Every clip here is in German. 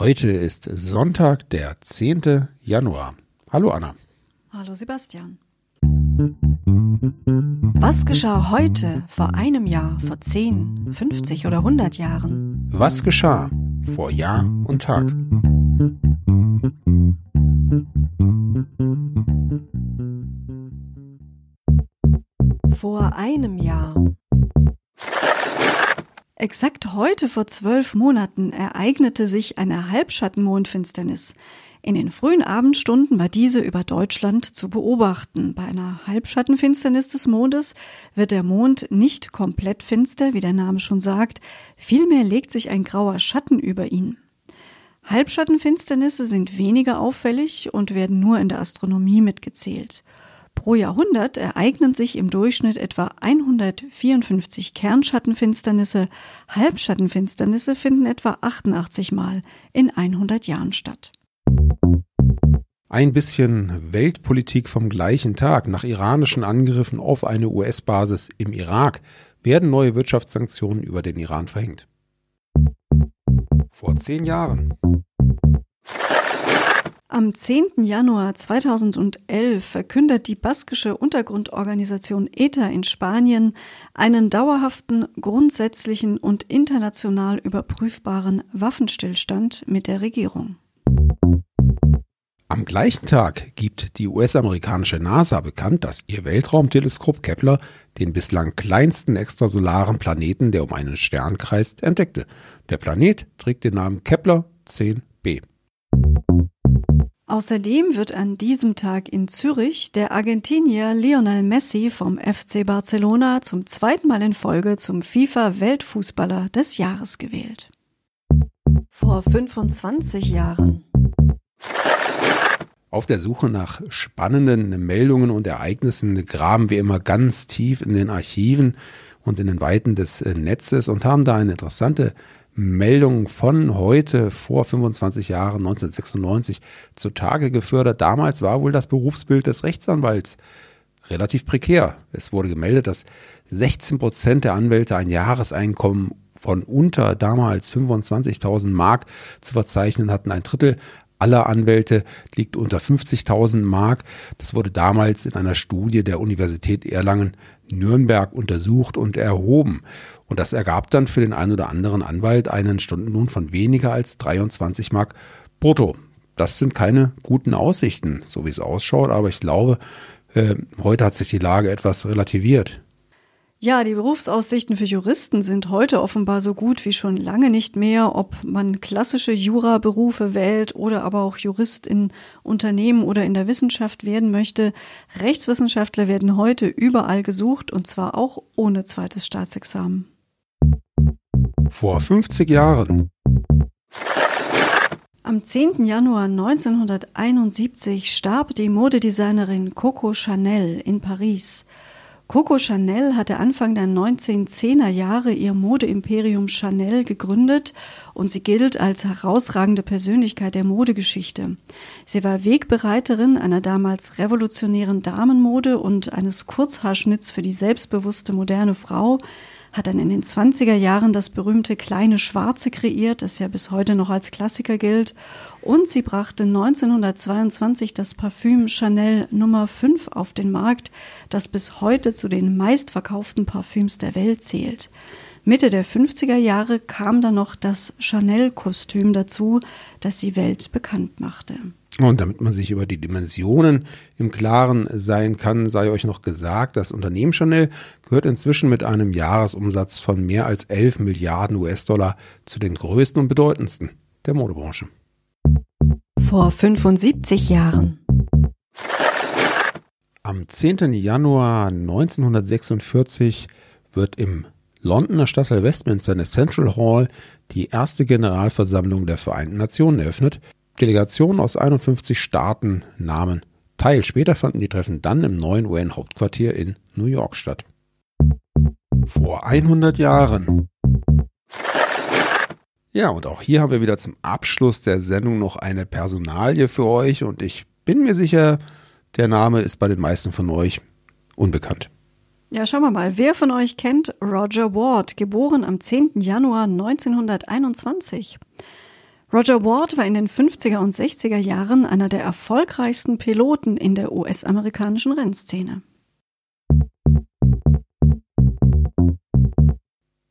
Heute ist Sonntag, der 10. Januar. Hallo Anna. Hallo Sebastian. Was geschah heute, vor einem Jahr, vor 10, 50 oder 100 Jahren? Was geschah vor Jahr und Tag? Vor einem Jahr. Exakt heute vor zwölf Monaten ereignete sich eine Halbschattenmondfinsternis. In den frühen Abendstunden war diese über Deutschland zu beobachten. Bei einer Halbschattenfinsternis des Mondes wird der Mond nicht komplett finster, wie der Name schon sagt, vielmehr legt sich ein grauer Schatten über ihn. Halbschattenfinsternisse sind weniger auffällig und werden nur in der Astronomie mitgezählt. Pro Jahrhundert ereignen sich im Durchschnitt etwa 154 Kernschattenfinsternisse, Halbschattenfinsternisse finden etwa 88 Mal in 100 Jahren statt. Ein bisschen Weltpolitik vom gleichen Tag. Nach iranischen Angriffen auf eine US-Basis im Irak werden neue Wirtschaftssanktionen über den Iran verhängt. Vor zehn Jahren. Am 10. Januar 2011 verkündet die baskische Untergrundorganisation ETA in Spanien einen dauerhaften, grundsätzlichen und international überprüfbaren Waffenstillstand mit der Regierung. Am gleichen Tag gibt die US-amerikanische NASA bekannt, dass ihr Weltraumteleskop Kepler den bislang kleinsten extrasolaren Planeten, der um einen Stern kreist, entdeckte. Der Planet trägt den Namen Kepler 10b. Außerdem wird an diesem Tag in Zürich der Argentinier Lionel Messi vom FC Barcelona zum zweiten Mal in Folge zum FIFA-Weltfußballer des Jahres gewählt. Vor 25 Jahren. Auf der Suche nach spannenden Meldungen und Ereignissen graben wir immer ganz tief in den Archiven und in den Weiten des Netzes und haben da eine interessante Meldung von heute vor 25 Jahren, 1996, zutage gefördert. Damals war wohl das Berufsbild des Rechtsanwalts relativ prekär. Es wurde gemeldet, dass 16 Prozent der Anwälte ein Jahreseinkommen von unter damals 25.000 Mark zu verzeichnen hatten. Ein Drittel aller Anwälte liegt unter 50.000 Mark. Das wurde damals in einer Studie der Universität Erlangen Nürnberg untersucht und erhoben. Und das ergab dann für den einen oder anderen Anwalt einen Stundenlohn von weniger als 23 Mark brutto. Das sind keine guten Aussichten, so wie es ausschaut, aber ich glaube, äh, heute hat sich die Lage etwas relativiert. Ja, die Berufsaussichten für Juristen sind heute offenbar so gut wie schon lange nicht mehr, ob man klassische Juraberufe wählt oder aber auch Jurist in Unternehmen oder in der Wissenschaft werden möchte. Rechtswissenschaftler werden heute überall gesucht und zwar auch ohne zweites Staatsexamen. Vor 50 Jahren. Am 10. Januar 1971 starb die Modedesignerin Coco Chanel in Paris. Coco Chanel hatte Anfang der 1910er Jahre ihr Modeimperium Chanel gegründet und sie gilt als herausragende Persönlichkeit der Modegeschichte. Sie war Wegbereiterin einer damals revolutionären Damenmode und eines Kurzhaarschnitts für die selbstbewusste moderne Frau, hat dann in den 20er Jahren das berühmte kleine Schwarze kreiert, das ja bis heute noch als Klassiker gilt. Und sie brachte 1922 das Parfüm Chanel Nummer 5 auf den Markt, das bis heute zu den meistverkauften Parfüms der Welt zählt. Mitte der 50er Jahre kam dann noch das Chanel-Kostüm dazu, das die Welt bekannt machte. Und damit man sich über die Dimensionen im Klaren sein kann, sei euch noch gesagt, das Unternehmen Chanel gehört inzwischen mit einem Jahresumsatz von mehr als 11 Milliarden US-Dollar zu den größten und bedeutendsten der Modebranche. Vor 75 Jahren. Am 10. Januar 1946 wird im Londoner Stadtteil Westminster in der Central Hall die erste Generalversammlung der Vereinten Nationen eröffnet, Delegationen aus 51 Staaten nahmen teil. Später fanden die Treffen dann im neuen UN-Hauptquartier in New York statt. Vor 100 Jahren. Ja, und auch hier haben wir wieder zum Abschluss der Sendung noch eine Personalie für euch und ich bin mir sicher, der Name ist bei den meisten von euch unbekannt. Ja, schauen wir mal. Wer von euch kennt Roger Ward, geboren am 10. Januar 1921? Roger Ward war in den 50er und 60er Jahren einer der erfolgreichsten Piloten in der US-amerikanischen Rennszene.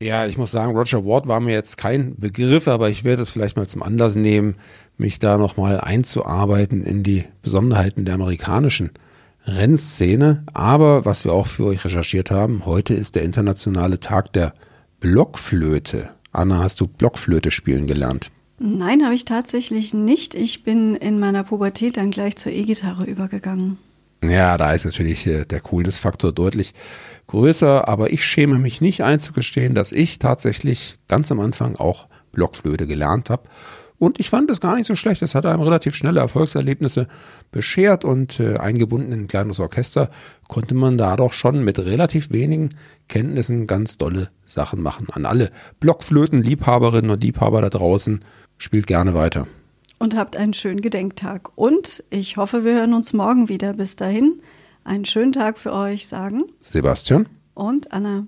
Ja, ich muss sagen, Roger Ward war mir jetzt kein Begriff, aber ich werde es vielleicht mal zum Anlass nehmen, mich da nochmal einzuarbeiten in die Besonderheiten der amerikanischen Rennszene. Aber was wir auch für euch recherchiert haben, heute ist der internationale Tag der Blockflöte. Anna, hast du Blockflöte spielen gelernt? Nein, habe ich tatsächlich nicht. Ich bin in meiner Pubertät dann gleich zur E-Gitarre übergegangen. Ja, da ist natürlich äh, der Coolness-Faktor deutlich größer, aber ich schäme mich nicht einzugestehen, dass ich tatsächlich ganz am Anfang auch Blockflöte gelernt habe. Und ich fand es gar nicht so schlecht. Es hat einem relativ schnelle Erfolgserlebnisse beschert und äh, eingebunden in ein kleines Orchester konnte man da doch schon mit relativ wenigen Kenntnissen ganz dolle Sachen machen. An alle Blockflöten-Liebhaberinnen und Liebhaber da draußen, spielt gerne weiter und habt einen schönen Gedenktag. Und ich hoffe, wir hören uns morgen wieder. Bis dahin, einen schönen Tag für euch, sagen Sebastian und Anna.